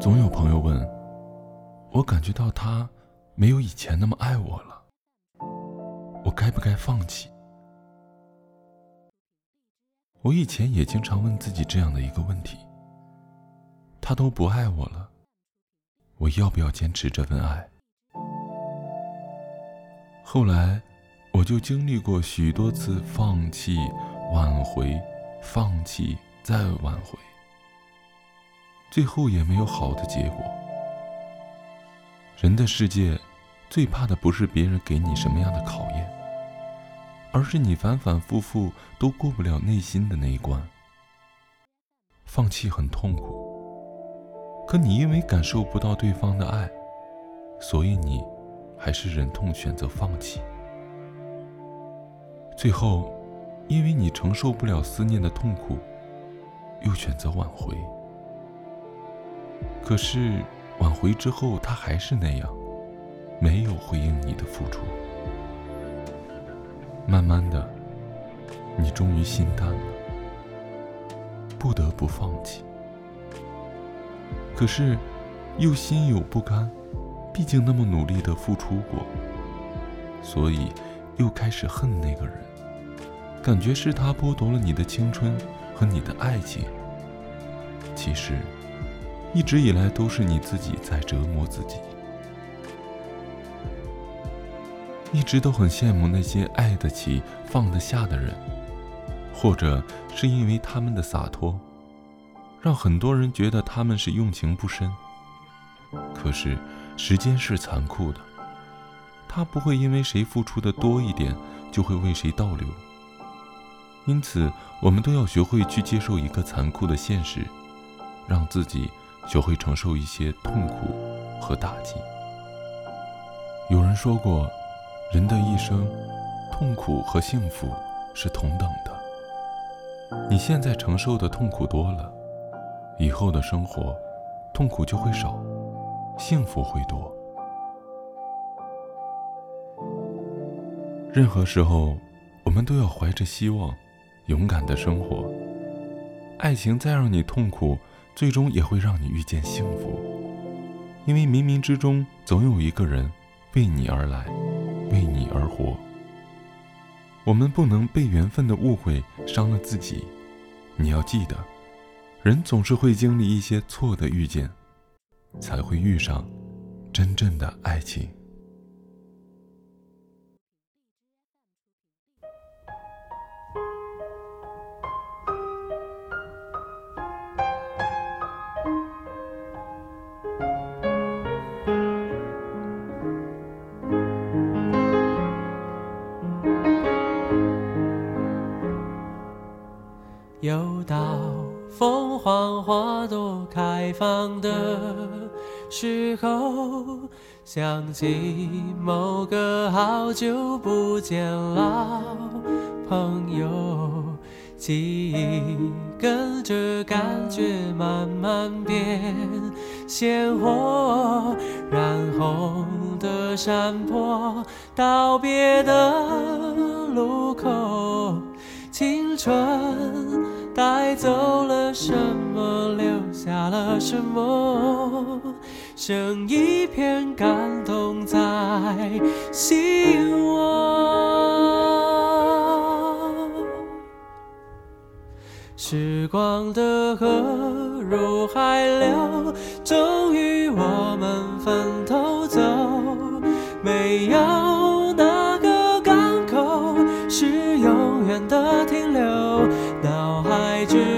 总有朋友问，我感觉到他没有以前那么爱我了，我该不该放弃？我以前也经常问自己这样的一个问题：他都不爱我了，我要不要坚持这份爱？后来，我就经历过许多次放弃、挽回、放弃再挽回。最后也没有好的结果。人的世界，最怕的不是别人给你什么样的考验，而是你反反复复都过不了内心的那一关。放弃很痛苦，可你因为感受不到对方的爱，所以你还是忍痛选择放弃。最后，因为你承受不了思念的痛苦，又选择挽回。可是，挽回之后，他还是那样，没有回应你的付出。慢慢的，你终于心淡了，不得不放弃。可是，又心有不甘，毕竟那么努力的付出过，所以又开始恨那个人，感觉是他剥夺了你的青春和你的爱情。其实。一直以来都是你自己在折磨自己，一直都很羡慕那些爱得起、放得下的人，或者是因为他们的洒脱，让很多人觉得他们是用情不深。可是时间是残酷的，他不会因为谁付出的多一点就会为谁倒流。因此，我们都要学会去接受一个残酷的现实，让自己。就会承受一些痛苦和打击。有人说过，人的一生，痛苦和幸福是同等的。你现在承受的痛苦多了，以后的生活，痛苦就会少，幸福会多。任何时候，我们都要怀着希望，勇敢的生活。爱情再让你痛苦。最终也会让你遇见幸福，因为冥冥之中总有一个人为你而来，为你而活。我们不能被缘分的误会伤了自己。你要记得，人总是会经历一些错的遇见，才会遇上真正的爱情。开放的时候，想起某个好久不见老朋友，记忆跟着感觉慢慢变鲜活，染红的山坡，道别的路口，青春。带走了什么，留下了什么？剩一片感动在心窝。时光的河入海流，终于我们分头走。没有哪个港口是永远的停留。之中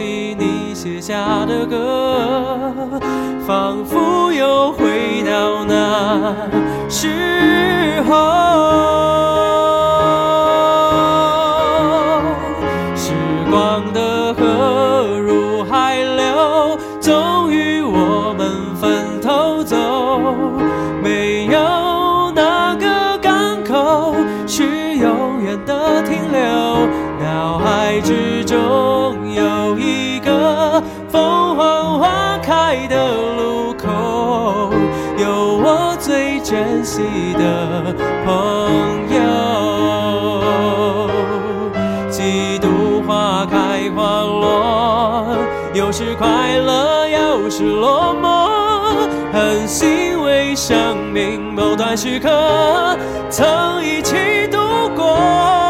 起你写下的歌，仿佛又回到那时候。凤凰花开的路口，有我最珍惜的朋友。几度花开花落，有时快乐，有时落寞，很欣慰生命某段时刻曾一起度过。